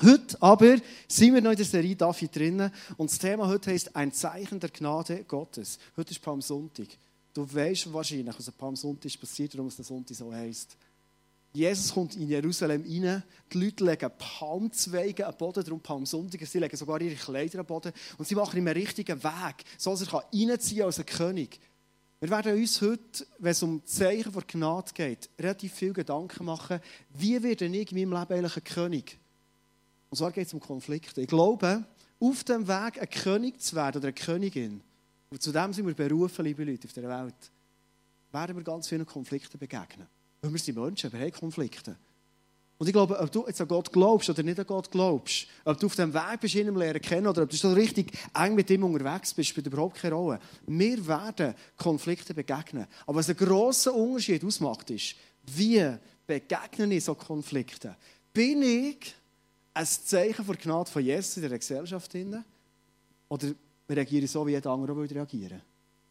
Heute aber sind wir noch in der Serie David drinnen und das Thema heute heißt ein Zeichen der Gnade Gottes. Heute ist Palmsonntag. Du weißt wahrscheinlich, was am Palmsonntag ist passiert, warum es der Sonntag so heißt. Jesus kommt in Jerusalem rein, die Leute legen Palmzweige am Boden, darum Palmsonntag, sie legen sogar ihre Kleider am Boden und sie machen ihm einen richtigen Weg, so dass er reinziehen kann als ein König. Wir werden uns heute, wenn es um Zeichen der Gnade geht, relativ viel Gedanken machen, wie werde ich in meinem Leben eigentlich ein König? Und zwar geht es um Konflikte. Ich glaube, auf dem Weg, ein König zu werden oder eine Königin, und zu dem sind wir berufen, liebe Leute, auf der Welt, werden wir ganz vielen Konflikten begegnen. Weil wir sind Menschen, wir haben Konflikte. Und ich glaube, ob du jetzt an Gott glaubst oder nicht an Gott glaubst, ob du auf dem Weg bist, ihn lernen kennen oder ob du so richtig eng mit ihm unterwegs bist, spielt überhaupt keine Rolle. Wir werden Konflikte begegnen. Aber was einen grossen Unterschied ausmacht, ist, wie begegnen ich so Konflikte? Bin ich ein Zeichen der Gnade von Jesus in der Gesellschaft? Oder reagiere ich so, wie jeder andere auch reagieren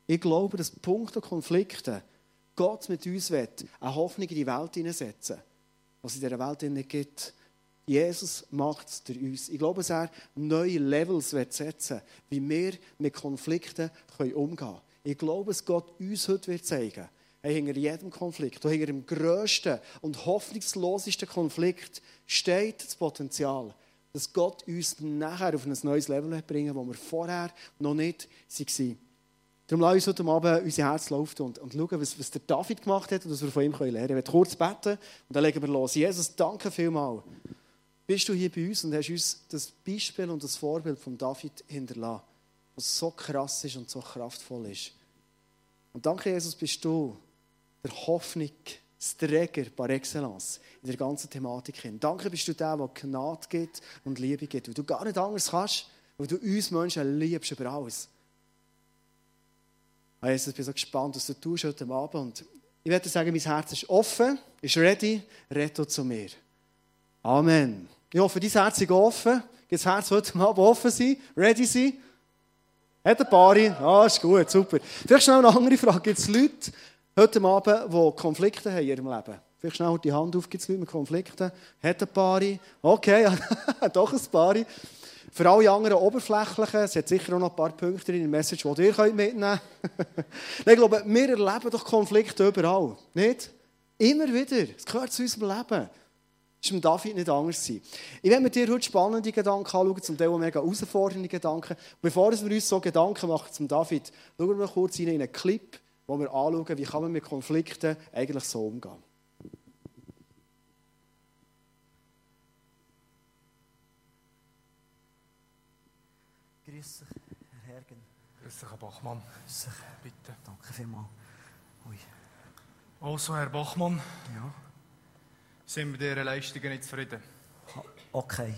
Ich glaube, dass Punkte Konflikte Gott mit uns will, eine Hoffnung in die Welt hineinsetzen, was in dieser Welt nicht gibt. Jesus macht es durch uns. Ich glaube, dass er neue Levels setzen will, wie wir mit Konflikten umgehen können. Ich glaube, dass Gott uns heute wird zeigen hey, hinter jedem Konflikt, hinter dem grössten und hoffnungslosesten Konflikt steht das Potenzial, dass Gott uns nachher auf ein neues Level bringen wo wir vorher noch nicht waren. Darum lassen uns heute Abend unser Herz laufen und, und schauen, was, was der David gemacht hat und was wir von ihm lernen können. Ich werde kurz beten und dann legen wir los. Jesus, danke vielmals. Bist du hier bei uns und hast uns das Beispiel und das Vorbild von David hinterlassen, was so krass ist und so kraftvoll ist. Und danke, Jesus, bist du der Hoffnungsträger par excellence in der ganzen Thematik hin. Danke bist du der, der Gnade gibt und Liebe gibt, weil du gar nicht anders kannst, weil du uns Menschen liebst über alles. Jesus, ich bin so gespannt, was du tust heute Abend. Und ich werde sagen, mein Herz ist offen, ist ready, retto zu mir. Amen. Ich hoffe, dein Herz ist offen. Das Herz heute Abend offen sein, ready sein? Hat ein paar? Ah, ist gut, super. Vielleicht schnell eine andere Frage. Gibt es Leute heute Abend, die Konflikte haben in ihrem Leben? Vielleicht schnell die Hand auf, gibt es Leute mit Konflikten? Hat ein paar? Okay, doch ein paar. Für alle anderen Oberflächlichen, es hat sicher auch noch ein paar Punkte in der Message, die ihr mitnehmen könnt. ich glaube, wir erleben doch Konflikte überall. Nicht? Immer wieder. Es gehört zu unserem Leben. Das ist David nicht anders sein. Ich werde mit dir heute spannende Gedanken anschauen, zum Teil mega herausfordernde Gedanken. Bevor wir uns so Gedanken machen zum David, schauen wir kurz in einen Clip, wo wir anschauen, wie kann man mit Konflikten eigentlich so umgehen. Grüß dich, Herr Hergen. Grüß dich, Herr Bachmann. Grüß dich. Bitte. Danke vielmals. Ui. Also, Herr Bachmann, Ja, sind wir mit Ihren Leistungen nicht zufrieden? okay.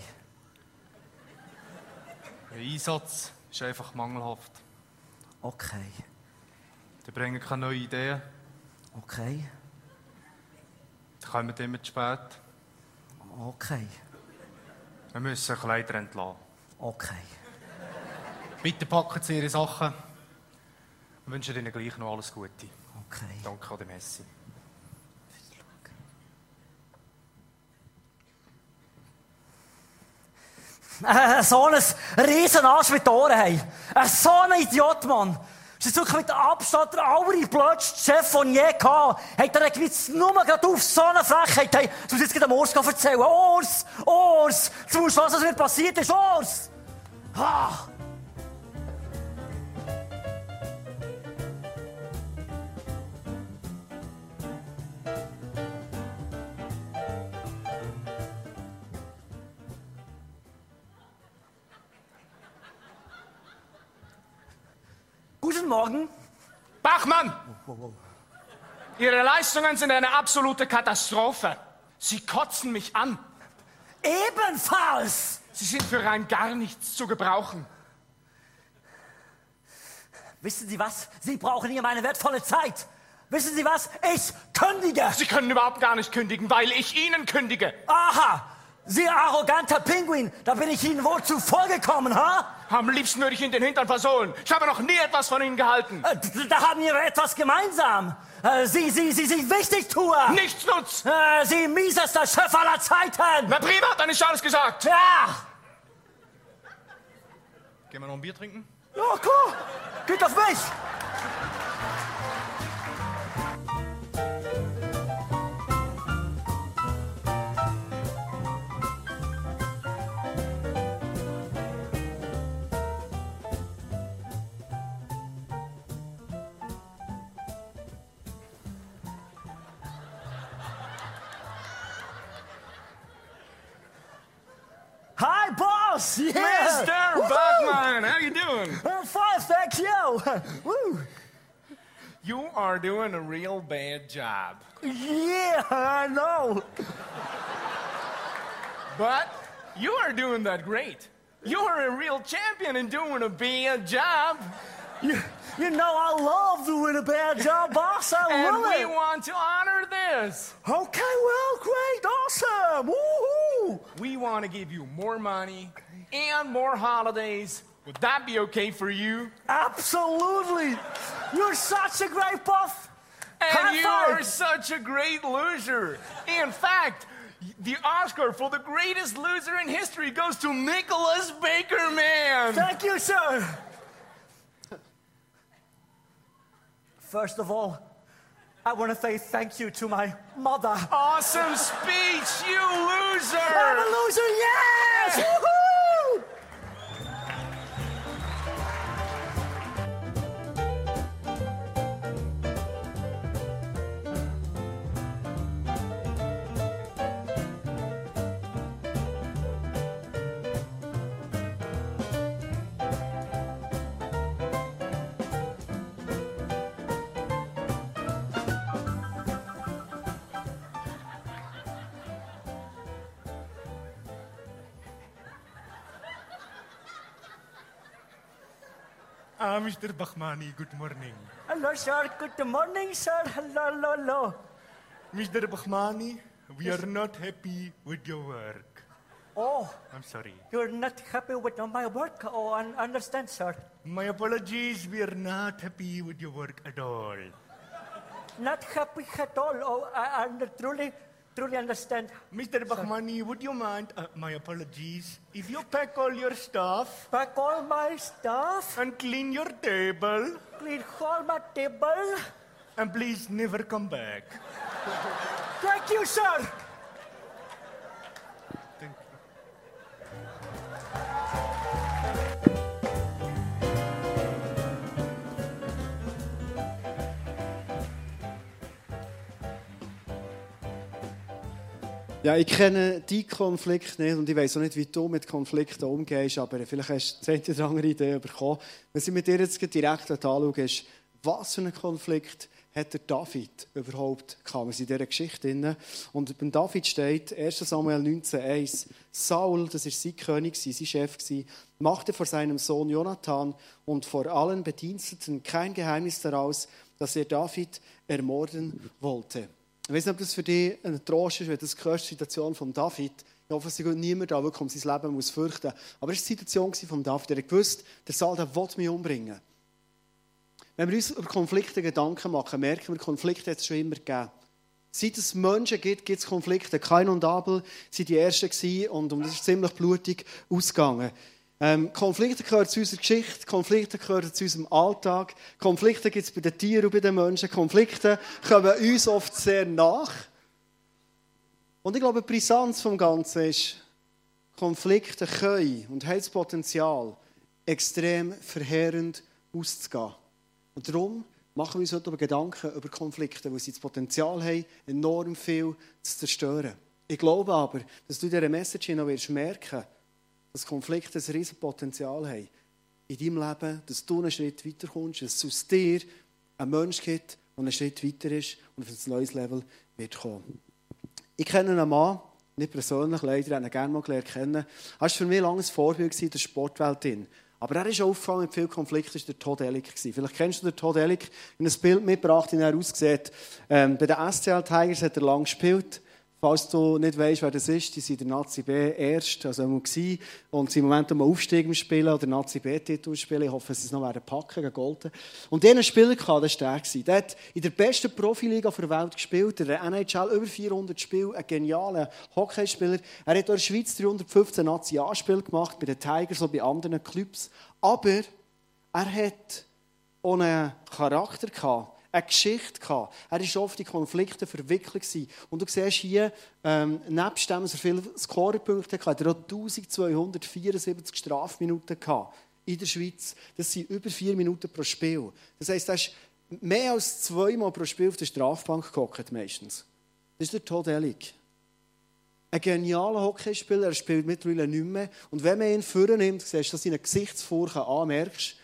Der Einsatz ist einfach mangelhaft. Okay. Sie bringen keine neuen Ideen. Okay. Sie kommen immer zu spät. Okay. Wir müssen Kleider entlassen. Okay. Bitte packen Sie Ihre Sachen. Wir wünschen Ihnen gleich noch alles Gute. Okay. Danke an die Messi. Äh, so ein riesen Arsch mit Ohren haben. Äh, so ein Idiot, Mann. Das ist wirklich mit Abstand der allerblödste Chef, den ich je hatte. Hat er jetzt nur gerade auf so eine Frechheit. Hey, du musst jetzt gerade dem Urs erzählen. Urs! Urs! Du musst was, was mir passiert ist. Urs! Ah. Ihre Leistungen sind eine absolute Katastrophe. Sie kotzen mich an. Ebenfalls. Sie sind für rein gar nichts zu gebrauchen. Wissen Sie was? Sie brauchen hier meine wertvolle Zeit. Wissen Sie was? Ich kündige. Sie können überhaupt gar nicht kündigen, weil ich Ihnen kündige. Aha. Sie arroganter Pinguin, da bin ich Ihnen wohl zuvor gekommen, ha? Am liebsten würde ich Ihnen den Hintern versohlen. Ich habe noch nie etwas von Ihnen gehalten. Äh, Da haben wir etwas gemeinsam. Äh, Sie, Sie, Sie sind Wichtigtuer. Nichtsnutz. Äh, Sie miesester Chef aller Zeiten. Na prima, dann ist alles gesagt. Ja, Gehen wir noch ein Bier trinken? ja, cool. Geht auf mich. Hi, boss. Yeah. Mr. Bachman, how you doing? I'm fine, thank you. Woo. You are doing a real bad job. Yeah, I know. But you are doing that great. You are a real champion in doing a bad job. You, you know I love doing a bad job, boss. I And love we want to honor this. Okay, well, great, awesome. Woohoo! We want to give you more money and more holidays. Would that be okay for you? Absolutely. You're such a great buff. And High you five. are such a great loser. In fact, the Oscar for the greatest loser in history goes to Nicholas Baker, man. Thank you, sir. First of all, I want to say thank you to my mother. Awesome speech, you loser! I'm a loser, yes! Ah, Mr. Bachmani, good morning. Hello, sir. Good morning, sir. Hello, hello, hello. Mr. Bachmani, we are not happy with your work. Oh, I'm sorry. you're not happy with my work? Oh, I understand, sir. My apologies, we are not happy with your work at all. Not happy at all. Oh, I, I truly, truly understand. Mr. Bachmani, would you mind, uh, my apologies, if you pack all your stuff Pack all my stuff, and clean your table clean all my table. and please never come back? Thank you, sir. Ja, ich kenne deinen Konflikt nicht und ich weiß auch nicht, wie du mit Konflikten umgehst, aber vielleicht hast du die eine andere Idee bekommen. Was ich mit dir jetzt direkt anschaue, was für einen Konflikt hat der David überhaupt gehabt? Wir sind in dieser Geschichte drin. Und beim David steht 1 Samuel 19,1 Saul, das war sein König, sein Chef, machte vor seinem Sohn Jonathan und vor allen Bediensteten kein Geheimnis daraus, dass er David ermorden wollte. Ich weiß nicht, ob das für dich ein Trost ist, wenn das hörst, die Situation von David. Ich hoffe, es ist niemand da wirklich um sein Leben muss fürchten. Aber es war die Situation von David. Er gewusst, der Saul der will mich umbringen. Wenn wir uns über Konflikte Gedanken machen, merken wir, Konflikte hat es schon immer gegeben. Seit es Menschen gibt, gibt es Konflikte. Kain und Abel waren die Ersten und und das ist ziemlich blutig ausgegangen. Ähm, Konflikte gehören zu unserer Geschichte, Konflikte gehören zu unserem Alltag, Konflikte gibt es bei den Tieren und bei den Menschen, Konflikte kommen uns oft sehr nach. Und ich glaube, die Brisanz vom Ganzen ist, Konflikte können und haben das Potenzial, extrem verheerend auszugehen. Und darum machen wir uns heute über Gedanken über Konflikte, weil sie das Potenzial haben, enorm viel zu zerstören. Ich glaube aber, dass du in dieser Message noch wirst merken dass Konflikte ein riesiges Potenzial haben in deinem Leben, dass du einen Schritt weiterkommst, dass es aus dir einen Mensch gibt, der einen Schritt weiter ist und auf ein neues Level wird kommen. Ich kenne einen Mann, nicht persönlich, leider, habe ihn gerne mal gelernt kennen. Er war für mich lange ein Vorbild in der Sportwelt. Aber er ist aufgefallen mit vielen Konflikten, war der Todd Ellick. Vielleicht kennst du den Todd Ellick. Habe ein Bild mitgebracht, wie er aussieht. Ähm, bei den SCL Tigers hat er lange gespielt. Falls du nicht weißt, wer das ist, die sind der Nazi B erst, also einmal gewesen, und sind im Moment um Aufstieg im Spielen oder Nazi B-Titel spielen. Ich hoffe, sie es noch werden packen gegen Golden. Und diesen Spieler hatte, das war der. Der hat in der besten Profiliga der Welt gespielt, in der NHL über 400 Spiele, ein genialer Hockeyspieler. Er hat in der Schweiz 315 Nazi-A-Spiele gemacht, bei den Tigers und bei anderen Clubs. Aber er hat einen Charakter gehabt eine Geschichte gehabt. Er war oft in Konflikte verwickelt. Und du siehst hier, ähm, nebst dem, dass er viele Scorerpunkte hatte, hat er auch 1274 Strafminuten gehabt in der Schweiz. Das sind über vier Minuten pro Spiel. Das heisst, er ist mehr als zweimal pro Spiel auf der Strafbank gehockt, meistens. Das ist der Todd Ellig. Ein genialer Hockeyspieler, er spielt mittlerweile nicht mehr. Und wenn man ihn vornimmt, siehst du, dass seine Gesichtsfurche anmerkst,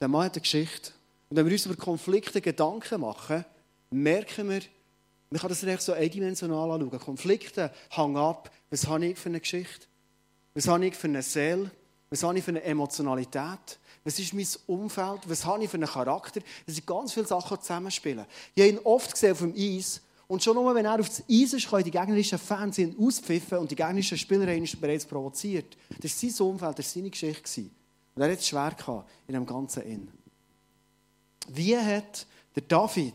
der Mann hat eine Geschichte. Und wenn wir uns über Konflikte Gedanken machen, merken wir, man kann das nicht so eindimensional anschauen. Konflikte hängen ab, was habe ich für eine Geschichte? Was habe ich für eine Seele? Was habe ich für eine Emotionalität? Was ist mein Umfeld? Was habe ich für einen Charakter? Das sind ganz viele Sachen, zusammenspielen. Ich habe ihn oft gesehen auf dem Eis. Und schon nur, wenn er auf das Eis ist, können die gegnerischen Fans ihn auspfiffen und die gegnerischen Spieler haben ihn bereits provoziert. Das war sein Umfeld, das war seine Geschichte. Und er hat es schwer in dem ganzen Inn. Wie hat der David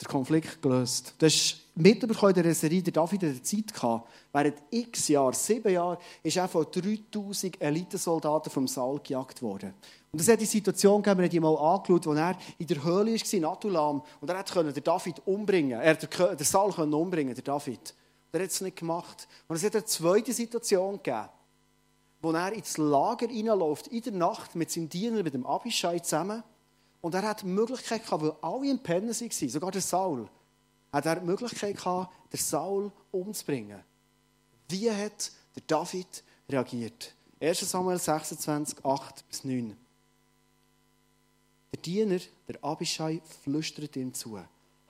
den Konflikt gelöst? Das ist mitbekommen in der Serie, der David hat Zeit gehabt, während x Jahre, sieben Jahre, ist er von 3000 Elitesoldaten vom Saul gejagt worden. Und das hat die Situation gegeben, wir haben die mal angeschaut, wo er in der Höhle war, in Adulam, und er konnte den David umbringen, er den Saul umbringen, der David. Und er hat es nicht gemacht. Und es hat eine zweite Situation gegeben, wo er ins Lager reinläuft, in der Nacht mit seinem Diener, mit dem Abishai zusammen, und er hat die Möglichkeit gehabt, weil alle im Pennen waren, sogar der Saul, hat er die Möglichkeit gehabt, den Saul umzubringen. Wie hat der David reagiert? 1 Samuel 26, 8 bis 9. Der Diener, der Abishai, flüstert ihm zu.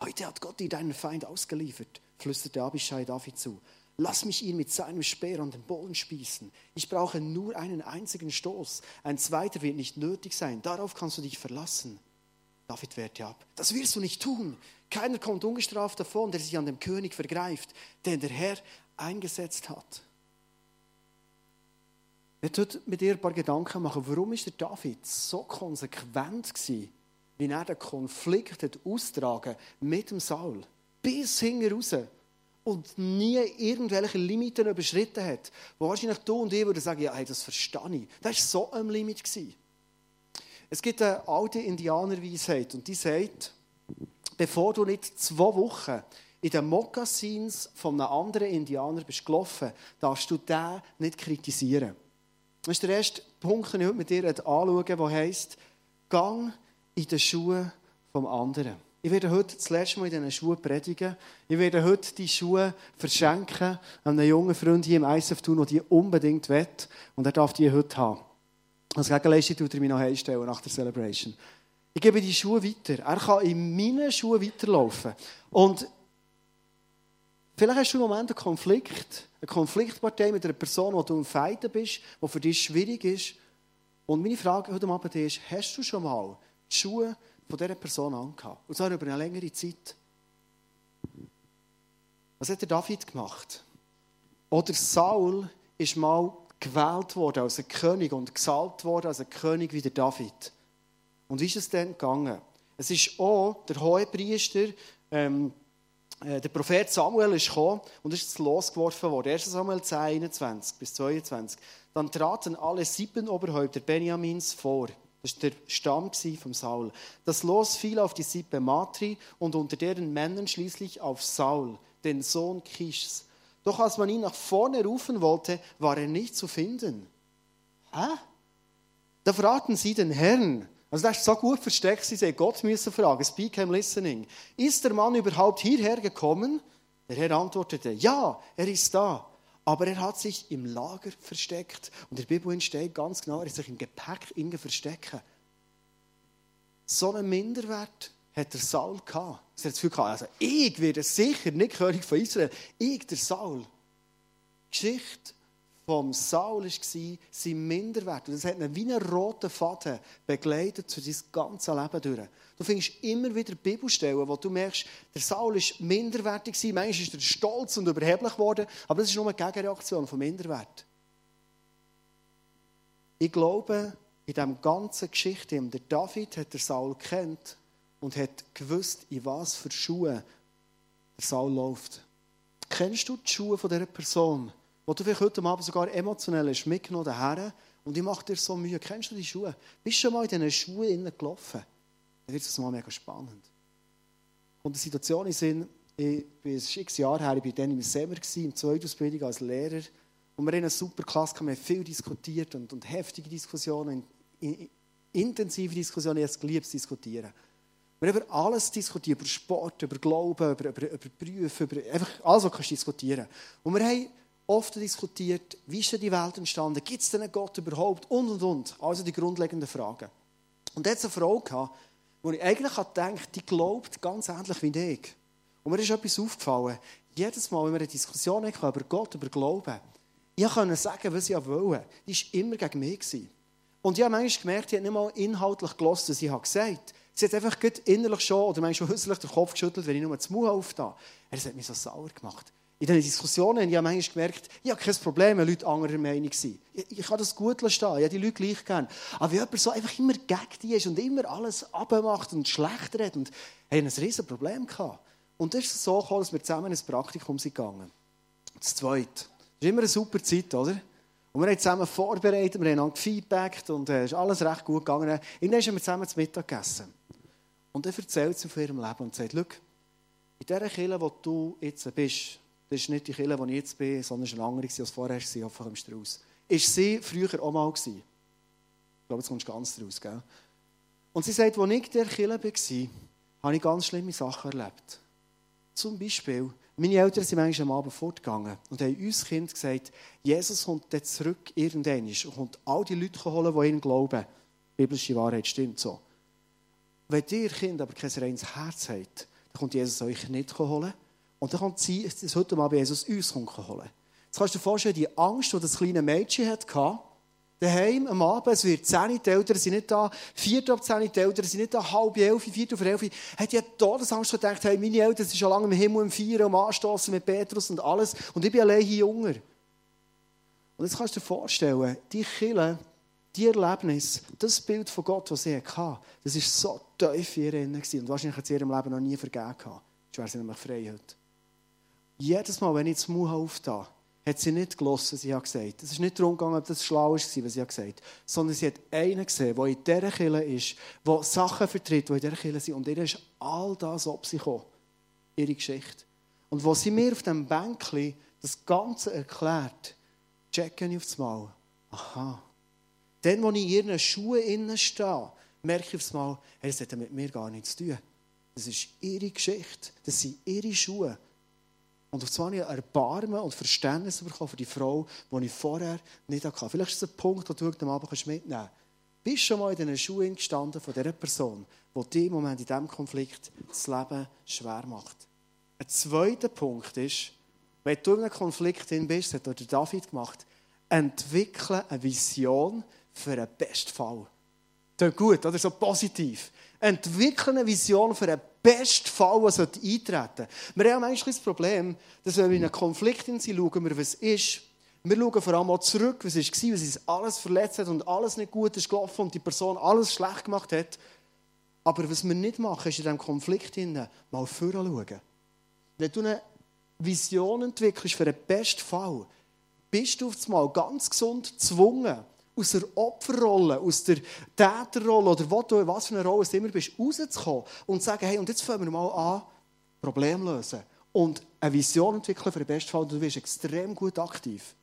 Heute hat Gott dir deinen Feind ausgeliefert, flüsterte Abishai David zu. Lass mich ihn mit seinem Speer an den Bollen spießen. Ich brauche nur einen einzigen Stoß. Ein zweiter wird nicht nötig sein. Darauf kannst du dich verlassen. David wehrte ab. Das wirst du nicht tun. Keiner kommt ungestraft davon, der sich an dem König vergreift, den der Herr eingesetzt hat. Ich möchte mit dir ein paar Gedanken machen. Warum ist der David so konsequent gewesen, wie er den Konflikt austragen mit dem Saul? Bis hinten raus. Und nie irgendwelche Limiten überschritten hat. Wo wahrscheinlich du und ich würden sagen, ja, hey, das verstehe ich. Das war so ein Limit. Es gibt eine alte Indianerweisheit und die sagt, bevor du nicht zwei Wochen in den Mokassins von einem anderen Indianer bist gelaufen, darfst du den nicht kritisieren. Das ist der erste Punkt, den ich heute mit dir anschauen der heisst, Gang in den Schuhen vom anderen. Ich werde heute das letzte Mal in diesen Schuhen predigen. Ich werde heute die Schuhe verschenken an einen jungen Freund hier im ISF tun, der die unbedingt will. Und er darf die heute haben. Als Gegenleistung tut er mich noch einstellen nach der Celebration. Ich gebe die Schuhe weiter. Er kann in meinen Schuhen weiterlaufen. Und vielleicht hast du im Moment einen Konflikt, eine Konfliktpartei mit einer Person, die du im Feiten bist, die für dich schwierig ist. Und meine Frage heute Abend ist, hast du schon mal die Schuhe von dieser Person angehabt? Und zwar über eine längere Zeit. Was hat der David gemacht? Oder Saul ist mal gewählt worden als ein König und gesalbt worden als ein König wie der David. Und wie ist es denn gegangen? Es ist auch der Hohepriester, ähm, äh, der Prophet Samuel ist gekommen und ist losgeworfen worden. 1. Samuel 10, 21 bis 22. Dann traten alle sieben Oberhäupter Benjamins vor. Das war der Stamm vom Saul. Das Los fiel auf die Sippe Matri und unter deren Männern schließlich auf Saul, den Sohn Kischs. Doch als man ihn nach vorne rufen wollte, war er nicht zu finden. Hä? Da fragten sie den Herrn. Also das ist so gut versteckt, sie sehen Gott müssen fragen. Speak him listening. Ist der Mann überhaupt hierher gekommen? Der Herr antwortete, ja, er ist da. Aber er hat sich im Lager versteckt. Und in der Bibel steht ganz genau, er ist sich im Gepäck irgendwie verstecken. So einen Minderwert hat der Saul gehabt. Er hat das Gefühl gehabt, also ich werde sicher nicht König von Israel. Ich, der Saul. Die Geschichte vom Saul war, sein Minderwert. Und das hat ihn wie einen roten Faden begleitet zu sein ganzes Leben durch. Du findest immer wieder Bibelstellen, wo du merkst, der Saul war minderwertig, manchmal ist er stolz und überheblich geworden, aber das ist nur eine Gegenreaktion von Minderwert. Ich glaube, in dieser ganzen Geschichte, der David hat der Saul kennt und hat gewusst, in was für Schuhe der Saul läuft. Kennst du die Schuhe von dieser Person, wo du vielleicht heute Abend sogar emotionell hast mitgenommen hast, und ich mache dir so Mühe. Kennst du die Schuhe? Bist du schon mal in diesen Schuhen gelaufen? Dann wird es mal mega spannend. Und die Situation ist in, ich bin x Jahr her, ich war dann im Semmer, im Zweitausbildung als Lehrer. Und wir hatten eine super Klasse, wir haben viel diskutiert und, und heftige Diskussionen, in, in, intensive Diskussionen, ich habe es geliebt zu diskutieren. Wir haben über alles diskutiert, über Sport, über Glauben, über, über, über Berufe, über einfach alles, was du diskutieren kannst. Und wir haben oft diskutiert, wie ist denn die Welt entstanden, gibt es denn einen Gott überhaupt und, und, und. Also die grundlegenden Fragen. Und hat eine Frau gehabt, wo ich eigentlich gedacht die glaubt ganz ähnlich wie ich. Und mir ist etwas aufgefallen. Jedes Mal, wenn wir eine Diskussion hatten über Gott, über Glauben, ich konnte sagen, was ich wollte. Die war immer gegen mich. Und ich habe manchmal gemerkt, ich habe nicht mal inhaltlich gehört, was ich gesagt habe. Sie hat einfach innerlich schon, oder manchmal schon häuslich den Kopf geschüttelt, wenn ich nur das Maul aufgetan Das hat mich so sauer gemacht. In diesen Diskussionen habe ich manchmal gemerkt, ich habe kein Problem, wenn Leute anderer Meinung sind. Ich, kann das gut stehen, ich habe die Leute gleich gern. Aber wenn jemand so einfach immer gegen die ist und immer alles abmacht und schlecht redet, und ich ein riesiges Problem. Und das ist so gekommen, dass wir zusammen ins Praktikum sind gegangen. Das Zweite. Das ist immer eine super Zeit, oder? Und wir haben zusammen vorbereitet, wir haben gefeedbackt und es äh, ist alles recht gut gegangen. Irgendwann haben wir zusammen zu Mittag gegessen. Und er erzählt sie von ihrem Leben und sagt, schau, in dieser Kirche, wo du jetzt bist, das ist nicht die Kirche, wo ich jetzt bin, sondern eine andere, als vorher war, hoffentlich kommst du raus. Ist sie früher auch mal gewesen? Ich glaube, jetzt kommst du ganz raus, gell? Und sie sagt, als ich in dieser Kirche war, habe ich ganz schlimme Sachen erlebt. Zum Beispiel, meine Eltern sind manchmal am Abend fortgegangen und haben uns Kind gesagt, Jesus kommt dann zurück irgendwann und kommt all die Leute holen, die ihn glauben. Biblische Wahrheit stimmt so. Wenn ihr Kind aber kein reines Herz habt, dann kommt Jesus euch nicht holen. Und dann kommt sie, das heute Abend Jesus uns holen. Jetzt kannst du dir vorstellen, die Angst, die das kleine Mädchen hatte, daheim am Abend, es wird 10, die Eltern sind nicht da, 4 ab 10, die Eltern sind nicht da, halb elf, 4 auf 11, hat die Todesangst gedacht, hey, meine Eltern sind schon lange im Himmel im Feiern, am Anstoßen mit Petrus und alles, und ich bin allein hier Junger. Und jetzt kannst du dir vorstellen, die Kinder, die Erlebnis, das Bild von Gott, das sie hatte, das war so tief in ihr und wahrscheinlich hat sie ihrem Leben noch nie vergeben gehabt. Wäre sie nämlich frei heute. Jedes Mal, wenn ich das Mund aufgetan hat sie nicht gelassen, was sie hat gesagt. Es ist nicht darum gegangen, ob das schlau war, was sie hat gesagt sondern sie hat einen gesehen, der in dieser Kirche ist, der Sachen vertritt, die in dieser Kirche sind. Und ihr ist all das ob sie gekommen. Ihre Geschichte. Und wo sie mir auf dem Bänkchen das Ganze erklärt, checke ich auf das Mal. Aha. Dann, wo ich in ihren Schuhen innen stehe, merke ich aufs Mal, hey, das hat mit mir gar nichts zu tun. Das ist ihre Geschichte. Das sind ihre Schuhe. Und auf einmal habe Erbarmen und Verständnis bekommen für die Frau, die ich vorher nicht hatte. Vielleicht ist es ein Punkt, den du heute Abend mitnehmen kannst. Bist schon mal in den Schuhen gestanden von dieser Person, die dir im Moment in diesem Konflikt das Leben schwer macht? Ein zweiter Punkt ist, wenn du in einem Konflikt drin bist, das hat David gemacht, entwickle eine Vision für einen Bestfall. Das gut, oder? So positiv. Entwickle eine Vision für einen Bestfall, der eintreten Wir haben manchmal das Problem, dass wenn wir in einen Konflikt sind, schauen wir, was ist. Wir schauen vor allem auch zurück, was war, was uns alles verletzt hat und alles nicht gut ist gelaufen und die Person alles schlecht gemacht hat. Aber was wir nicht machen, ist in diesem Konflikt mal vorschauen. Wenn du eine Vision entwickelst für einen Bestfall, bist du auf einmal ganz gesund gezwungen, aus der Opferrolle, aus der Täterrolle oder wo du, was für eine Rolle du immer bist, rauszukommen und zu sagen, hey, und jetzt fangen wir mal an, Probleme lösen und eine Vision entwickeln für den Bestfall. Du bist extrem gut aktiv.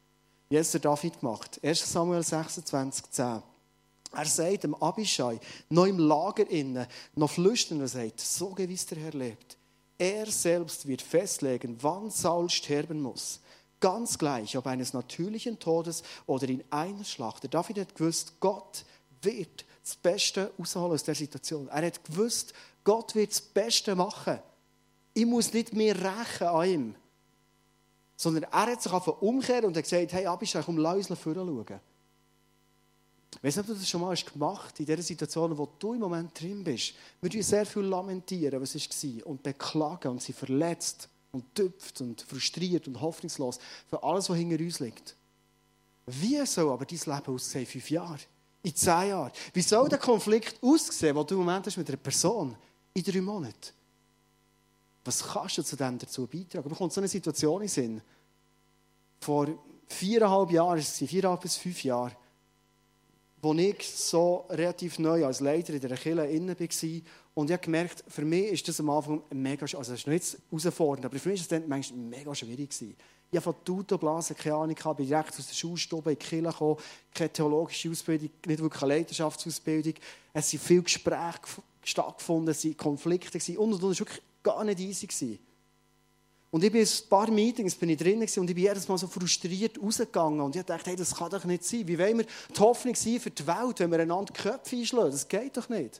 Wie hat es David gemacht? 1 Samuel 26, 10. Er sagt dem Abishai, noch im Lager innen, noch flüstern und sagt, so gewiss der Herr lebt. Er selbst wird festlegen, wann Saul sterben muss. Ganz gleich, ob eines natürlichen Todes oder in einer Schlacht. Der David hat gewusst, Gott wird das Beste rausholen aus der Situation. Er hat gewusst, Gott wird das Beste machen. Ich muss nicht mehr rächen an ihm, Sondern er hat sich einfach umkehren und hat gesagt, hey Abishai, komm, lass uns schauen. Ich weiß nicht, ob du das schon mal gemacht hast, in der Situation, wo du im Moment drin bist. Wir tun sehr viel lamentieren, was war, und beklagen und sind verletzt und tüpft und frustriert und hoffnungslos für alles, was hinter uns liegt. Wie soll aber dein Leben aussehen in fünf Jahren? In zehn Jahren? Wie soll der Konflikt aussehen, den du im Moment hast mit einer Person in drei Monaten? Was kannst du zu dem dazu beitragen? Da kommt so eine Situation in Sinn. Vor viereinhalb Jahren, viereinhalb bis fünf Jahre, wo ich so relativ neu als Leiter in der Kirche innen war. Und ich habe gemerkt, für mich ist das am Anfang mega, also es ist nicht herausfordernd, aber für mich war es dann manchmal mega schwierig. Gewesen. Ich habe von Tutoblasen keine Ahnung, ich bin direkt aus der Schulstube in die Kirche gekommen, keine theologische Ausbildung, nicht wirklich eine Leiterschaftsausbildung. Es sind viele Gespräche stattgefunden, es waren Konflikte und, und es war wirklich gar nicht easy. Gewesen. Und ich bin in ein paar Meetings bin ich drin und ich bin jedes Mal so frustriert rausgegangen. Und ich dachte, hey, das kann doch nicht sein. Wie wollen wir die Hoffnung sein für die Welt, wenn wir einander die Köpfe einschlagen? Das geht doch nicht.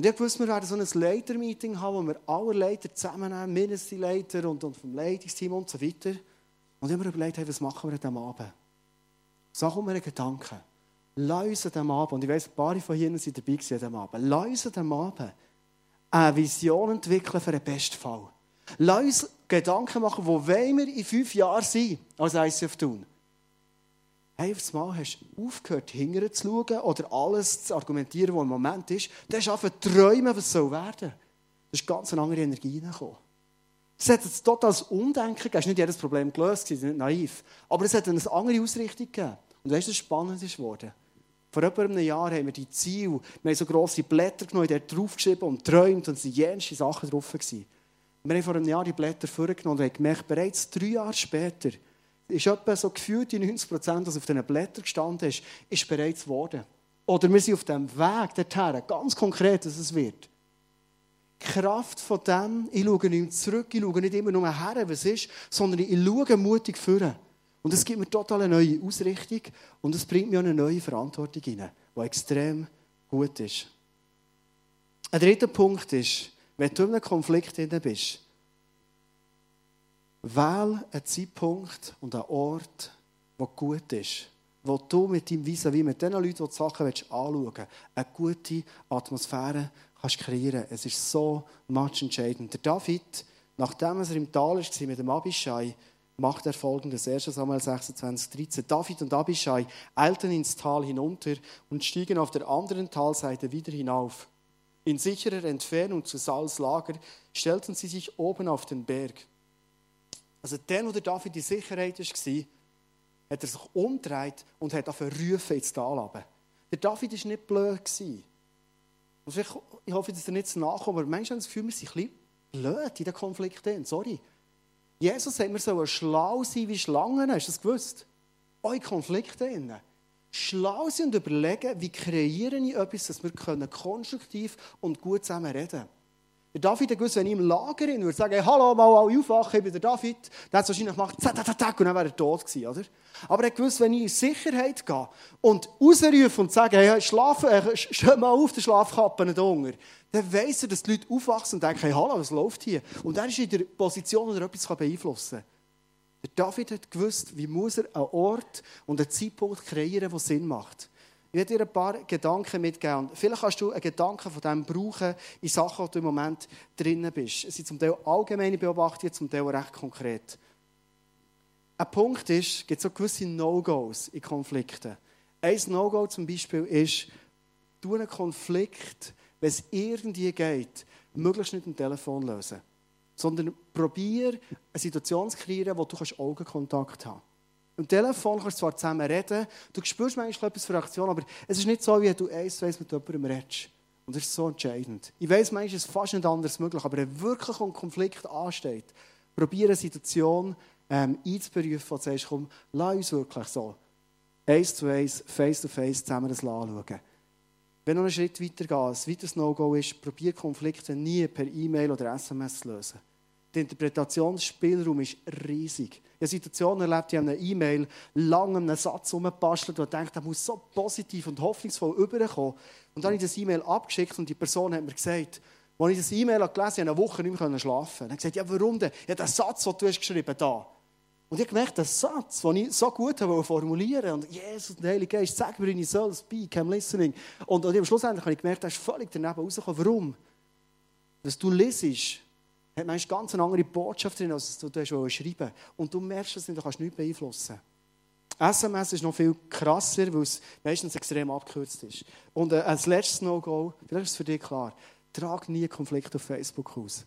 Und ich wusste, wir werden so ein Leitermeeting haben, wo wir alle Leiter zusammennehmen, mindestens die Leiter und, und vom Leitungsteam und so weiter. Und mir überlegt, hey, was machen wir an diesem Abend? Sag mir einen Gedanken. Lass uns diesem Abend, und ich weiss, ein paar von Ihnen sind dabei an diesem Abend, lass uns diesem Abend eine Vision entwickeln für den Bestfall. Lass uns Gedanken machen, wo wollen wir in fünf Jahren sein als ICF tun. Auf Mal hast du aufgehört, hinterher zu schauen oder alles zu argumentieren, was im Moment ist. Du hast einfach träumen, was soll werden. Da ist ganz eine andere Energie reingekommen. Es hat jetzt totales Umdenken gegeben. Es ist nicht jedes Problem gelöst, es ist nicht naiv. Aber es hat eine andere Ausrichtung gegeben. Und weißt du, was spannend ist geworden? Vor etwa einem Jahr haben wir die Ziele, wir haben so grosse Blätter genommen, dort draufgeschrieben und träumt und es waren jenste Sachen drauf. Gewesen. Wir haben vor einem Jahr die Blätter vorgenommen und haben gemerkt, bereits drei Jahre später ist etwa so gefühlt die 90 Prozent, was auf diesen Blättern gestanden ist, ist bereits geworden. Oder wir sind auf dem Weg dorthin, ganz konkret, dass es wird. Die Kraft von dem, ich schaue nicht zurück, ich schaue nicht immer nur her, was ist, sondern ich schaue mutig vor. Und es gibt mir total eine neue Ausrichtung und es bringt mir eine neue Verantwortung hinein, die extrem gut ist. Ein dritter Punkt ist, wenn du in einem Konflikt bist, wähle einen Zeitpunkt und einen Ort, der gut ist. Wo du mit deinem vis wie mit den Leuten, die die Sachen anschauen willst, eine gute Atmosphäre kannst kreieren Es ist so much entscheidend. Der David, nachdem er im Tal war mit dem Abishai, macht er folgendes. 1. Samuel 26, 13. David und Abishai eilten ins Tal hinunter und stiegen auf der anderen Talseite wieder hinauf. In sicherer Entfernung zu Sauls Lager stellten sie sich oben auf den Berg. Also der, der David in Sicherheit war, hat er sich umgedreht und hat auf rufen ins Tal runter. Der David war nicht blöd. Also ich, hoffe, dass er nicht nachkommt, aber manchmal haben das Gefühl, wir sind ein bisschen blöd in den Konflikten. Sorry. Jesus sagt, wir sollen schlau sein wie Schlangen. Hast du das gewusst? Eure Konflikte schlau sein und überlegen, wie kreiere ich etwas, dass wir konstruktiv und gut zusammen reden können. Der David gewusst, wenn ich im Lager bin, würde sagen, hey, hallo, mal alle aufwachen, ich bin der David, dann hat es wahrscheinlich gemacht, zack, zack, zack, und dann wäre er tot gewesen, oder? Aber er gewusst, wenn ich in Sicherheit gehe und rausrufe und sage, hey, schlaf, äh, steh mal auf, der Schlafkappe nicht unter, dann weiss er, dass die Leute aufwachsen und denken, hey, hallo, was läuft hier? Und er ist in der Position, wo er etwas beeinflussen kann. Der David hat gewusst, wie muss er einen Ort und einen Zeitpunkt kreieren, der Sinn macht. Ich werde dir ein paar Gedanken mitgeben. vielleicht kannst du einen Gedanken von dem brauchen in Sachen, wo du im Moment drinnen bist. Es sind zum Teil allgemeine Beobachtungen, zum Teil recht konkret. Ein Punkt ist, es gibt so gewisse No-Gos in Konflikten. Ein No-Go zum Beispiel ist, du einen Konflikt, wenn es irgendwie geht, möglichst nicht am Telefon lösen sondern probier eine Situation zu kreieren, wo du Augenkontakt haben kannst. Am Telefon kannst du zwar zusammen reden, du spürst manchmal etwas für Aktion, aber es ist nicht so, wie du eins zu eins mit jemandem redest. Und das ist so entscheidend. Ich weiß, manchmal ist es fast nicht anders möglich, aber wenn wirklich ein Konflikt ansteht, probiere eine Situation ähm, einzuberufen, du sagst, komm, lass uns wirklich so eins zu eins, face to face zusammen das anschauen. Wenn noch einen Schritt weiter geht, ein weiteres No-Go ist, probiere Konflikte nie per E-Mail oder SMS zu lösen. Der Interpretationsspielraum ist riesig. Ich habe Situationen erlebt, die haben eine E-Mail lang einen Satz umgebastelt und denkt, der muss so positiv und hoffnungsvoll überkommen. Und dann habe ich das E-Mail abgeschickt und die Person hat mir gesagt, Als ich das E-Mail gelesen habe, konnte ich eine Woche nicht mehr schlafen. Dann habe ich gesagt, ja, warum denn? Ja, der Satz, den du hast geschrieben da. Und ich habe gemerkt, der Satz, den ich so gut habe formulieren und Jesus der Heilige Geist, sag mir, ich soll, speak, I'm listening. Und, und schlussendlich habe ich gemerkt, der ist völlig daneben rausgekommen. Warum? Was du liest, hat manchmal ganz eine andere Botschaft drin, als du schreiben. Und du merkst es nicht, du kannst nichts beeinflussen. SMS ist noch viel krasser, weil es meistens extrem abgekürzt ist. Und äh, als letztes No-Go, vielleicht ist es für dich klar, trag nie Konflikte auf Facebook aus.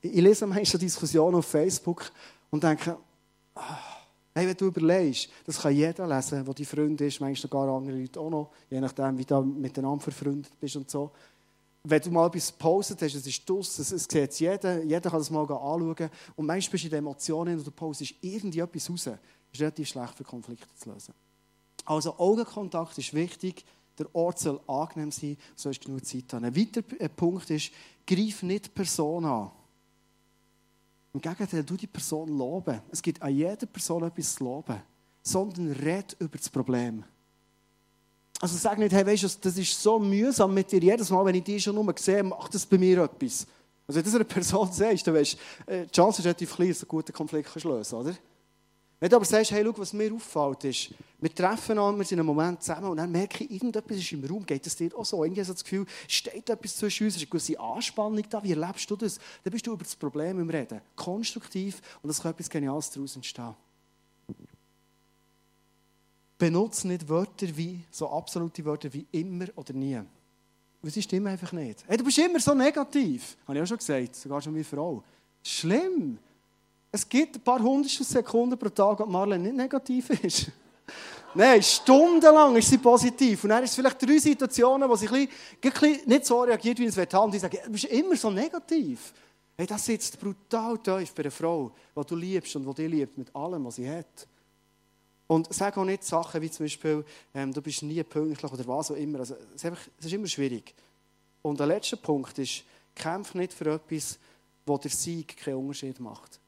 Ich, ich lese manchmal Diskussionen auf Facebook und denke, ah, hey, wenn du überlegst, das kann jeder lesen, der dein Freund ist, manchmal sogar andere Leute auch noch, je nachdem, wie du miteinander verfreundet bist und so wenn du mal etwas gepostet hast, es ist draus, es, es sieht jeder, jeder kann das mal anschauen. Und manchmal bist du in den Emotionen und du postest irgendetwas raus. Das ist relativ schlecht für Konflikte zu lösen. Also Augenkontakt ist wichtig, der Ort soll angenehm sein, so ist genug Zeit haben. Ein weiterer Punkt ist, greif nicht die Person an. Im Gegenteil, du die Person loben. Es gibt an jeder Person etwas zu loben, sondern red über das Problem. Also sag nicht, hey, weißt du, das ist so mühsam mit dir. Jedes Mal, wenn ich dich schon nur sehe, macht das bei mir etwas. Also wenn du das einer Person sagst, dann weißt du, äh, die Chance ist relativ klein, dass du einen guten Konflikt lösen kannst, oder? Wenn du aber sagst, hey, schau, was mir auffällt, ist, wir treffen uns, wir sind einen Moment zusammen und dann merke ich, irgendetwas ist im Raum, geht es dir auch so? Irgendwie so das Gefühl, steht etwas zwischen uns, ist eine gewisse Anspannung da, wie erlebst du das? Dann bist du über das Problem im Reden, konstruktiv und es kann etwas Geniales daraus entstehen. Benutze nicht Wörter wie, so absolute Wörter wie immer oder nie. Und sie stimmen einfach nicht. Hey, du bist immer so negativ. Habe ich auch schon gesagt, sogar schon meine Frau. Schlimm. Es gibt ein paar hundertstel Sekunden pro Tag, wo Marlene nicht negativ ist. Nein, stundenlang ist sie positiv. Und dann ist es vielleicht drei Situationen, wo sie ein bisschen, nicht so reagiert, wie es will haben. Und die sagen, du bist immer so negativ. Hey, das sitzt brutal tief bei einer Frau, die du liebst und die dich liebt mit allem, was sie hat. Und sag auch nicht Sachen wie zum Beispiel, ähm, du bist nie pünktlich oder was auch immer. Also, es, ist einfach, es ist immer schwierig. Und der letzte Punkt ist, kämpf nicht für etwas, wo der Sieg keinen Unterschied macht.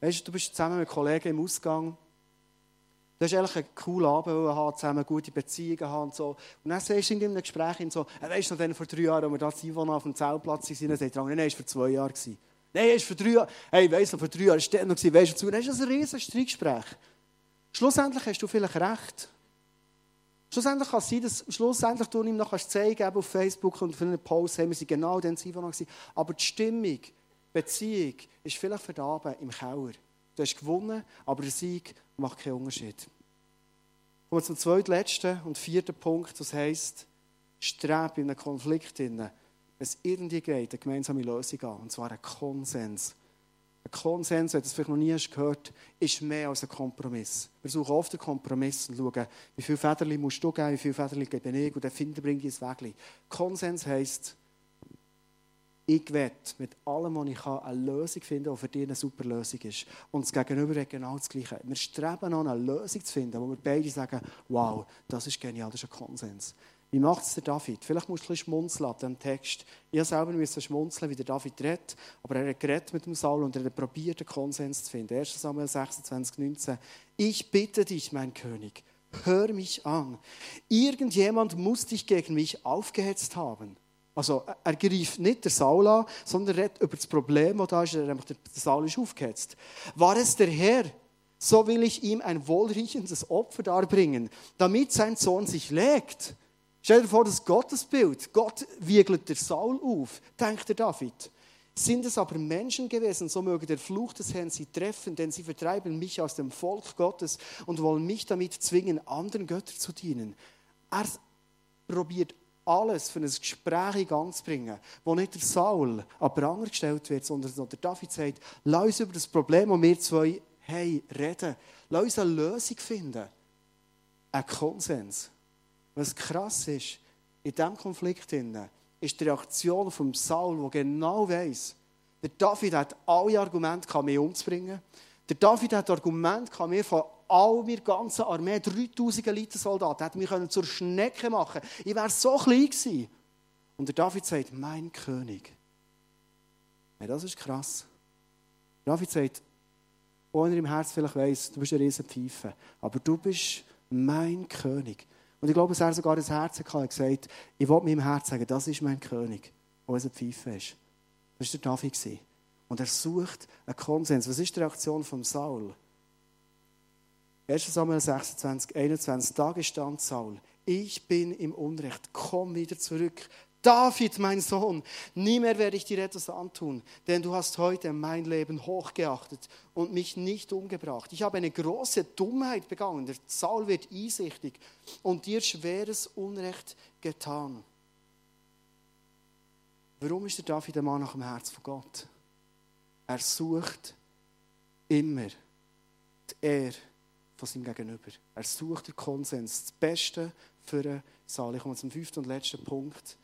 Weißt du, du bist zusammen mit Kollegen im Ausgang. Du hast eigentlich einen coolen Abend haben, zusammen gute Beziehungen haben und so. Und dann sagst du in einem Gespräch so, weißt du noch, vor drei Jahren, als wir da Simon auf dem Zeltplatz waren, dann sagt er, nein, es war vor zwei Jahren. Nein, es war vor drei Jahren. Hey, weiss noch, vor drei Jahren war es noch, weißt du, dann ist das ein riesiges Streitgespräch. Schlussendlich hast du vielleicht recht. Schlussendlich kann es sein, dass schlussendlich du ihm noch zeigen auf Facebook und für einen Post haben wir sie genau den Simon gewesen. Aber die Stimmung, Beziehung ist vielleicht Abend im Keller. Du hast gewonnen, aber der Sieg macht keinen Unterschied. Kommen wir zum zweiten, letzten und vierten Punkt, das heisst, strebe in einem Konflikt hinein es irgendwie geht, eine gemeinsame Lösung an. Und zwar ein Konsens. Ein Konsens, wenn du es vielleicht noch nie gehört ist mehr als ein Kompromiss. Wir suchen oft einen Kompromiss und schauen, wie viele Federli musst du geben, wie viele Federli gebe ich und dann finden, bringe ich es weg. Konsens heisst, ich werde mit allem, was ich kann, eine Lösung finden, die für dich eine super Lösung ist. Und das Gegenüber hat genau das Gleiche. Wir streben an, eine Lösung zu finden, wo wir beide sagen, wow, das ist genial, das ist ein Konsens. Wie macht es der David? Vielleicht musst du ein bisschen schmunzeln an diesem Text. Ich selber musste schmunzeln, wie der David redet. Aber er hat geredet mit dem Saul und er hat probiert, einen Konsens zu finden. 1 Samuel 26, 19. Ich bitte dich, mein König, hör mich an. Irgendjemand muss dich gegen mich aufgehetzt haben. Also er greift nicht der Saul an, sondern redet über das Problem, das da ist. Er der Saul ist aufgehetzt. War es der Herr, so will ich ihm ein wohlriechendes Opfer darbringen, damit sein Sohn sich legt. Stell dir vor, das Gottesbild. Gott wiegelt der Saul auf, denkt der David. Sind es aber Menschen gewesen, so möge der Fluch des Herrn sie treffen, denn sie vertreiben mich aus dem Volk Gottes und wollen mich damit zwingen, anderen Göttern zu dienen. Er probiert alles für ein Gespräch in Gang zu bringen, wo nicht der Saul an Pranger gestellt wird, sondern der David sagt, lass uns über das Problem, das wir zwei haben, reden. Lass uns eine Lösung finden. Ein Konsens. Was krass ist, in diesem Konflikt ist die Reaktion von Saul, der genau weiß, der David hat alle Argumente, mich umzubringen. Der David hat Argumente, mir von all meiner ganzen Armee, 3000 Elitesoldaten, hat mich zur Schnecke machen Ich wäre so klein gewesen. Und der David sagt, mein König. Ja, das ist krass. David sagt, ohne im Herz vielleicht weiss, du bist ein riesen Pfeife, aber du bist mein König. Und ich glaube, dass er sogar das Herz hatte und gesagt ich will meinem Herz sagen, das ist mein König, wo es ein Pfeife ist. Das war der David. Und er sucht einen Konsens. Was ist die Reaktion von Saul? 1. Samuel 26, 21. Da gestand Saul, ich bin im Unrecht, komm wieder zurück. David, mein Sohn, nie mehr werde ich dir etwas antun, denn du hast heute mein Leben hochgeachtet und mich nicht umgebracht. Ich habe eine große Dummheit begangen, der Saul wird einsichtig und dir schweres Unrecht getan. Warum ist der David ein Mann nach dem Herz von Gott? Er sucht immer die Ehre von seinem Gegenüber. Er sucht den Konsens, das Beste für einen Saal. Ich komme zum fünften und letzten Punkt.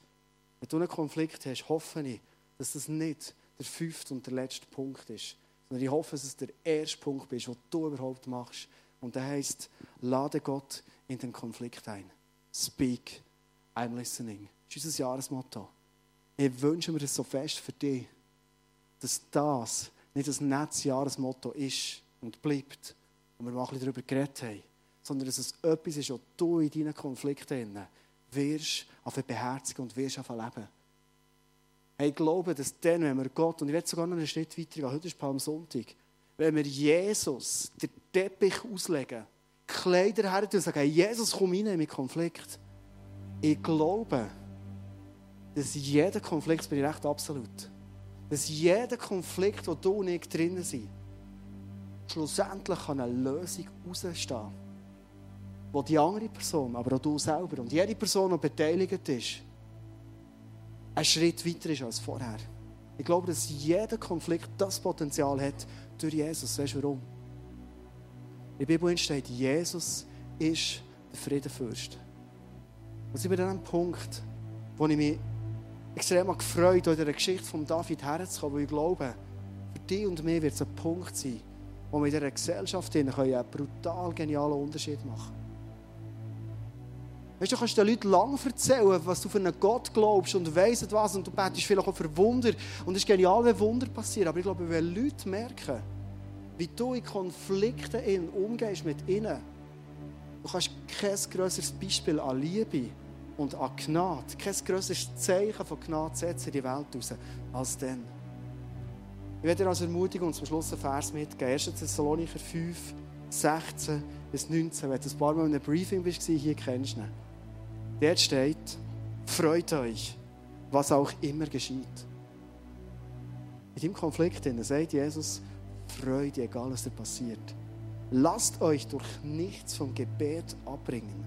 Wenn du einen Konflikt hast, hoffe ich, dass das nicht der fünfte und der letzte Punkt ist, sondern ich hoffe, dass es der erste Punkt ist, den du überhaupt machst. Und der heißt, lade Gott in den Konflikt ein. Speak, I'm listening. Das ist unser Jahresmotto. Ich wünsche mir das so fest für dich, dass das nicht ein nettes Jahresmotto ist und bleibt, und wir mal ein bisschen darüber geredet haben, sondern dass es etwas ist, was du in deinen Konflikten wirst auf beherzigen und wirst auf leben. Hey, ich glaube, dass dann, wenn wir Gott, und ich werde sogar noch einen Schritt weiter heute ist Palmsonntag, wenn wir Jesus den Teppich auslegen, Kleider her und sagen, Jesus, komm rein in meinen Konflikt. Ich glaube, dass jeder Konflikt, bin ich recht absolut, dass jeder Konflikt, wo du und ich drinnen sind, schlussendlich kann eine Lösung rausstehen, wo die andere Person, aber auch du selber und jede Person, die beteiligt ist, einen Schritt weiter ist als vorher. Ich glaube, dass jeder Konflikt das Potenzial hat durch Jesus. Weißt du warum? In der Bibel steht, Jesus ist der Friedenfürst. Und sind wir an einem Punkt, wo ich mich extrem gefreut habe, in der Geschichte von David herzukommen, weil ich glaube, für dich und mich wird es ein Punkt sein, wo wir in dieser Gesellschaft einen brutal genialen Unterschied machen Weißt du, du kannst den Leuten lange erzählen, was du für einen Gott glaubst und weißt was und du betest vielleicht auch für Wunder und es ist genial, wenn Wunder passieren. Aber ich glaube, wenn Leute merken, wie du in Konflikten umgehst mit ihnen, du kannst kein größeres Beispiel an Liebe und an Gnade, kein größeres Zeichen von Gnade setzen in die Welt raus, als dann. Ich werde dir als Ermutigung zum Schluss einen Vers mitgeben. 1. Thessalonicher 5, 16 bis 19. Wenn du ein paar Mal in einem Briefing bist, hier kennst du ihn. Dort steht, freut euch, was auch immer geschieht. In diesem Konflikt sagt Jesus, freut, egal was dir passiert. Lasst euch durch nichts vom Gebet abbringen.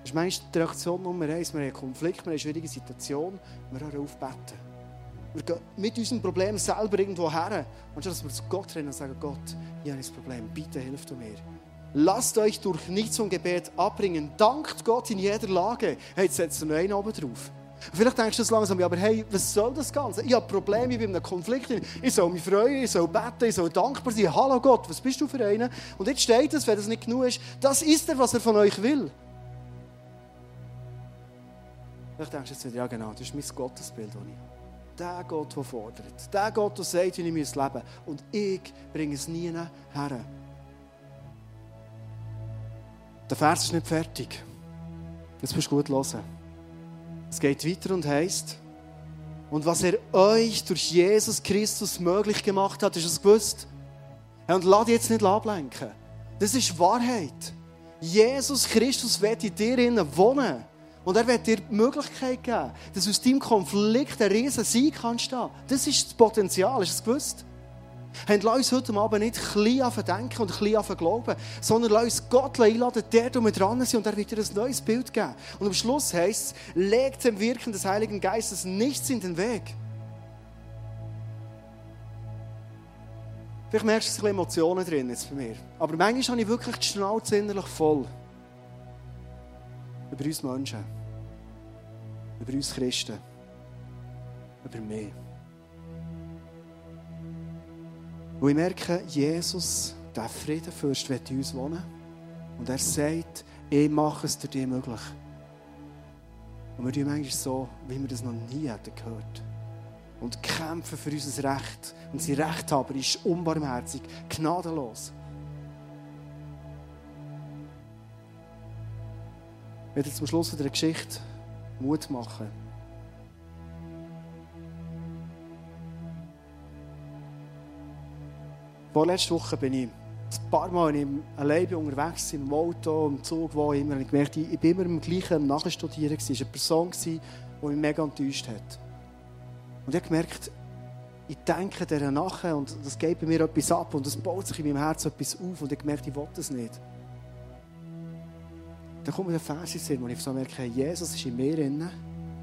Das ist meistens die Reaktion Nummer eins. Wir haben einen Konflikt, wir haben eine schwierige Situation, wir hören auf beten. Wir gehen mit unserem Problem selber irgendwo her. Anstatt dass wir zu Gott rennen und sagen, Gott, hier habe ich ein Problem, bitte hilf du mir. Lasst euch durch nichts zum Gebet abbringen. Dankt Gott in jeder Lage. Hey, jetzt setzt noch einen oben drauf. Vielleicht denkst du das langsam, aber hey, was soll das Ganze? Ich habe Probleme, ich bin in einem Konflikt. Ich soll mich freuen, ich soll beten, ich soll dankbar sein. Hallo Gott, was bist du für einen? Und jetzt steht es, wenn das nicht genug ist, das ist er, was er von euch will. Vielleicht denkst du jetzt wieder, ja genau, das ist mein Gottesbild, das ich habe der Gott, der fordert. Der Gott, der sagt, wie ich leben muss. Und ich bringe es nie her. Der Vers ist nicht fertig. Jetzt musst du gut hören. Es geht weiter und heißt, und was er euch durch Jesus Christus möglich gemacht hat, ist es gewusst. Und lass dich jetzt nicht ablenken. Das ist Wahrheit. Jesus Christus wird in dir wohnen. Und er wird dir die Möglichkeit geben, dass aus deinem Konflikt ein riesen Sieg kannst Das ist das Potenzial, du es gewusst? Hey, lass uns heute Abend nicht klein auf denken und klein auf glauben, sondern lass uns Gott einladen, der du mit dran sind und er wird dir ein neues Bild geben. Und am Schluss heißt es, legt dem Wirken des Heiligen Geistes nichts in den Weg. Vielleicht merkst du, es sind Emotionen drin jetzt bei mir. Aber manchmal habe ich wirklich die Schnauze innerlich voll über uns Menschen, über uns Christen, über mich. Und ich merke, Jesus, der Friedenfürst, wird in uns wohnen. Und er sagt, ich mache es dich möglich. Und wir tun manchmal so, wie wir das noch nie hätten gehört. Und kämpfen für unser Recht. Und sein Rechthaber ist unbarmherzig, gnadenlos. Ich werde zum Schluss dieser Geschichte Mut machen. Vorletzte Woche bin ich ein paar Mal im allein unterwegs, im Auto, im Zug, wo immer. Und ich gemerkt, ich bin immer im gleichen Nachstudieren. Es war eine Person, die mich mega enttäuscht hat. Und ich habe gemerkt, ich denke dieser nachher und das geht bei mir etwas ab und es baut sich in meinem Herzen etwas auf und ich merke, ich will das nicht. Dann kommt mir der Vers in Sinn, wo ich so merke, Jesus ist in mir drin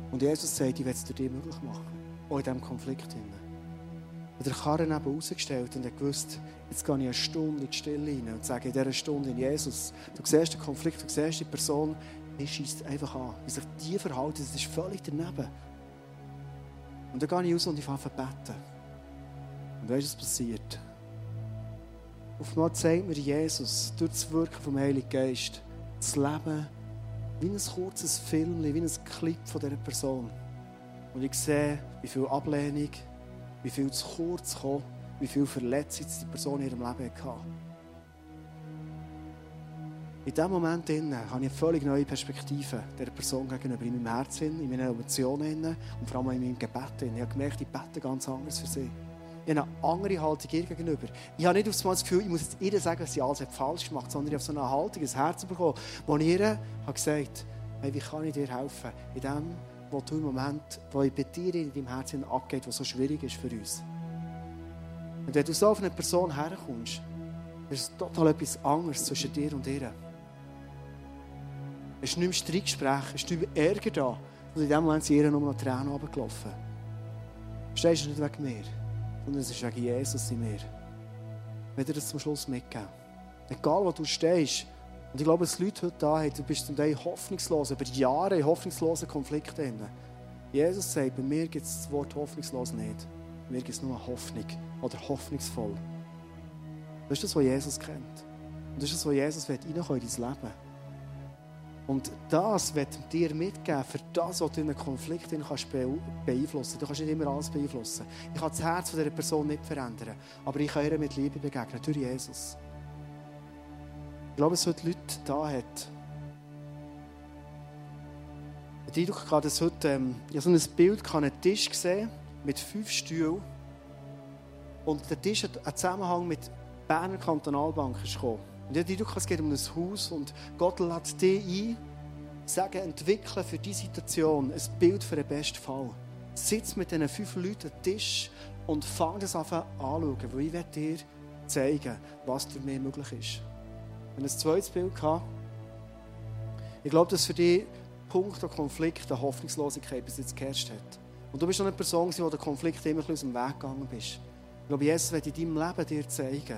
und Jesus sagt, ich will es dich möglich machen. Auch in diesem Konflikt. Drin. Und der Karren eben rausgestellt und hat gewusst, jetzt gehe ich eine Stunde in die Stille rein und sage in dieser Stunde in Jesus, du siehst den Konflikt, du siehst die Person, mich schießt einfach an. Wie sich die verhalten, das ist völlig daneben. Und dann gehe ich raus und ich fange an beten. Und weißt du, was passiert? Auf einmal zeigt mir Jesus durch das Wirken vom Heiligen Geist das Leben wie ein kurzes Film, wie ein Clip von dieser Person. Und ich sehe, wie viel Ablehnung, wie viel zu kurz kam, wie viel Verletzungen die Person in ihrem Leben hatte. In diesem Moment habe ich eine völlig neue Perspektive der Person gegenüber, in meinem Herzen, in meinen Emotionen und vor allem in meinem Gebet. Ich habe gemerkt, ich bete ganz anders für sie. Ich habe eine andere Haltung ihr gegenüber. Ich habe nicht auf das Gefühl, ich muss ihr sagen, dass sie alles falsch gemacht sondern ich habe so eine Haltung, ein Herz bekommen, wo ich ihr habe gesagt hey, wie kann ich dir helfen? In dem, was du im Moment, wo bei dir in deinem Herzen abgeht, was so schwierig ist für uns. Und wenn du so auf eine Person herkommst, ist total etwas anderes zwischen dir und ihr. Es ist nicht mehr Streitgespräch, es ist nicht Ärger da. Und in dem Moment sind ihr nur noch Tränen runtergelaufen. Verstehst du nicht wegen mir? sondern es ist wegen Jesus in mir. Werde dir das zum Schluss mitgeben. Egal, wo du stehst, und ich glaube, dass Leute heute da haben, du bist zum Teil hoffnungslos, über Jahre in hoffnungslosen Konflikten. Jesus sagt, bei mir gibt es das Wort hoffnungslos nicht. Bei mir gibt es nur Hoffnung oder hoffnungsvoll. Das ist das, was Jesus kennt. Und das ist das, was Jesus reinkommen in dein Leben. Und das wird dir mitgeben, für das, was du in einem Konflikt kannst beeinflussen Du kannst nicht immer alles beeinflussen. Ich kann das Herz dieser Person nicht verändern, aber ich kann ihr mit Liebe begegnen, durch Jesus. Ich glaube, es heute Leute da hat. Ich Eindruck gehabt, dass heute, ähm, ich so ein Bild, kann einen Tisch gesehen mit fünf Stühlen. Und der Tisch hat einen Zusammenhang mit Berner Kantonalbank gekommen. Und ich den Eindruck, es geht um ein Haus und Gott lädt dich ein, sagen, entwickeln für diese Situation ein Bild für den besten Fall. Sitz mit diesen fünf Leuten am Tisch und fang das an anzuschauen, weil ich dir zeigen, was für mich möglich ist. Wenn ein zweites Bild gehabt. Ich glaube, dass für dich Punkt der Konflikt, der Hoffnungslosigkeit bis jetzt geherrscht hat. Und du bist noch eine Person, die der Konflikt immer aus dem Weg gegangen bist. Ich glaube, Jesus wird in deinem Leben dir zeigen,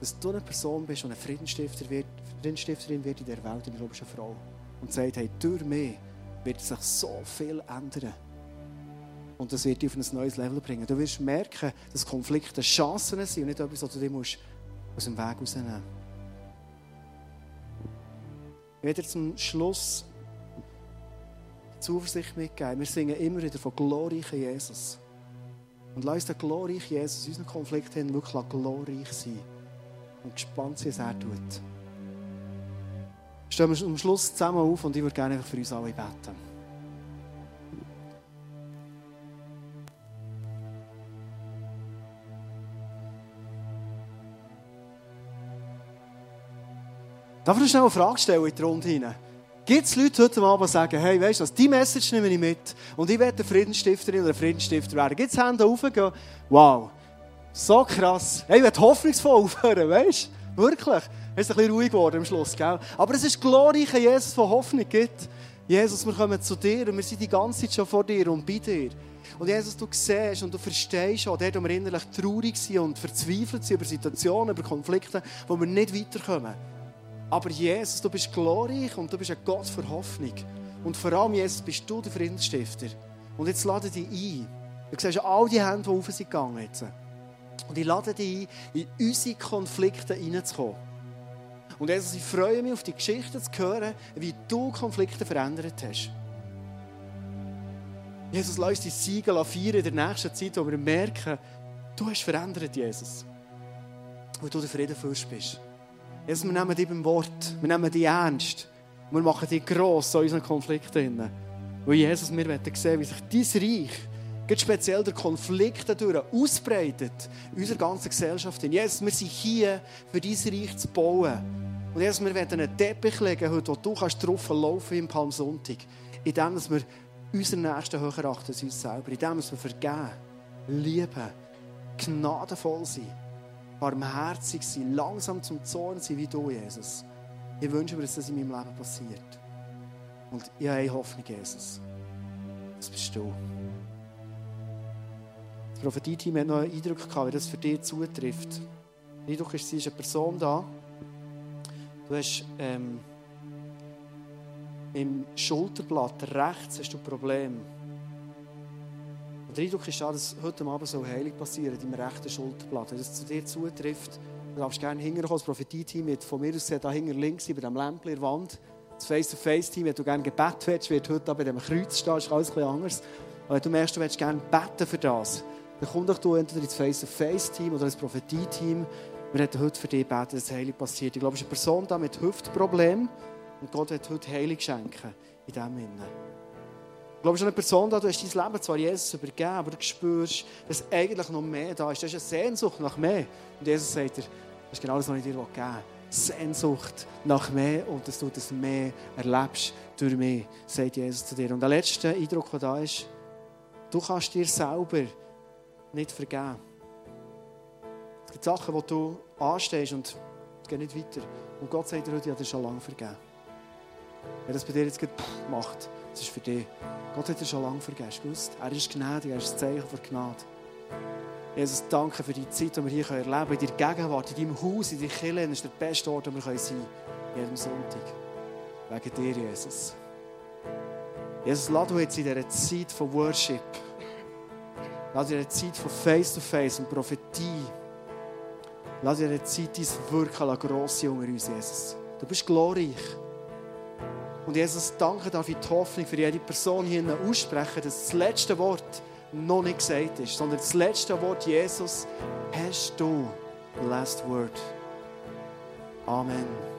dass du eine Person bist, die eine Friedensstifter wird, Friedensstifterin wird in der Welt, und ich glaube, eine Frau. Und sagt, hey, durch mich wird sich so viel ändern. Und das wird dich auf ein neues Level bringen. Du wirst merken, dass Konflikte Chancen sind und nicht etwas, was du dir musst aus dem Weg rausnehmen Ich werde dir zum Schluss Zuversicht mitgeben. Wir singen immer wieder von glorreichen Jesus. Und lass uns den glorreichen Jesus in unseren Konflikten wirklich glorreich sein und gespannt sein, was er tut. Stehen wir am Schluss zusammen auf und ich würde gerne für uns alle beten. Darf ich noch schnell eine Frage stellen in die Runde hinein? Gibt es Leute heute Abend, die sagen, hey, weißt du was, die Message nehme ich mit und ich werde Friedensstifterin oder Friedensstifter werden? Gibt es Hände aufgehen? Wow, so krass. Hey, ich werde hoffnungsvoll aufhören, weißt du? Wirklich. Es ist ein bisschen ruhig geworden am Schluss, gell? Aber es ist glorreich, Jesus, der Hoffnung gibt. Jesus, wir kommen zu dir und wir sind die ganze Zeit schon vor dir und bei dir. Und Jesus, du siehst und du verstehst auch, dort, wo wir innerlich traurig sind und verzweifelt sind über Situationen, über Konflikte, wo wir nicht weiterkommen. Aber Jesus, du bist glorreich und du bist ein Gott für Hoffnung. Und vor allem, Jesus, bist du der Friedensstifter. Und jetzt lade dich ein. Du siehst all die Hände, die auf sind gegangen jetzt. Und ich lade dich ein, in unsere Konflikte hineinzukommen. Und Jesus, ich freue mich auf die Geschichte zu hören, wie du Konflikte verändert hast. Jesus, lass uns die Siegel feiern in der nächsten Zeit, wo wir merken, du hast verändert, Jesus. Weil du der Frieden fürst bist. Jesus, wir nehmen dich beim Wort, wir nehmen dich ernst. Wir machen die gross in unseren Konflikten. Weil Jesus, wir wollen sehen, wie sich dein Reich, ganz speziell der Konflikt dadurch, ausbreitet in unserer ganzen Gesellschaft. Jesus, wir sind hier, für dein Reich zu bauen. Und Jesus, wir werden einen Teppich legen, heute, wo du kannst drauf laufen im Palmsonntag. Indem wir unseren Nächsten höher achten als uns selber. Indem wir vergeben, lieben, gnadenvoll sind, barmherzig sind, langsam zum Zorn sind wie du, Jesus. Ich wünsche mir, dass das in meinem Leben passiert. Und ich habe eine Hoffnung, Jesus. Das bist du. Das Prophetie-Team hat noch einen Eindruck gehabt, wie das für dich zutrifft. Der Eindruck ist, es ist eine Person da. Du hast ähm, im Schulterblatt rechts hast du Probleme. Der Eindruck ist da, dass heute Abend so Heilung passiert im rechten Schulterblatt. Wenn das zu dir zutrifft, Du darfst gerne hinterkommen. Das Prophetie-Team wird von mir aus da hinter links bei diesem Lämpchen in der Wand. Das Face-to-Face-Team, wenn du gerne Gebet willst, wird heute bei diesem Kreuz stehen. Ist alles etwas anders. Und wenn du merkst, du willst gerne beten für das, dann komm doch du entweder ins Face-to-Face-Team oder ins Prophetie-Team. Wir werden heute für dich beten, dass Heilung passiert. Ich glaube, es ist eine Person da mit Hüftproblemen und Gott wird heute Heilung schenken in diesem Innen. Glaube, es ist eine Person da, du hast dein Leben zwar Jesus übergeben, aber du spürst, dass eigentlich noch mehr da ist. Du hast eine Sehnsucht nach mehr. Und Jesus sagt dir, das ist genau das, was ich dir geben will. Sehnsucht nach mehr und dass du das mehr erlebst durch mich, sagt Jesus zu dir. Und der letzte Eindruck, der da ist, du kannst dir selber nicht vergeben. Es gibt Sachen, wo du anstehst und es geht nicht weiter. Und Gott sagt dir heute, ich habe dir schon lange vergeben. Wer das bei dir jetzt macht, das für. Gott hat dir schon lange gewusst? Er ist gnädig, er ist ein Zeichen von Gnade. Jesus, danke für die Zeit, die wir hier erleben können. In deiner Gegenwart, in deinem Haus, in deiner Kirche. Das ist der beste Ort, wo wir sein können. Jeden Sonntag. Wegen dir, Jesus. Jesus, lass du jetzt in dieser Zeit von Worship, lass in dieser Zeit von Face-to-Face und Prophetie, lass in dieser Zeit dein Wirken gross sein unter uns, Jesus. Du bist glorreich. Und Jesus, danke darf ich die Hoffnung für jede Person hier aussprechen, dass das letzte Wort noch nicht gesagt ist, sondern das letzte Wort Jesus hast du. Last word. Amen.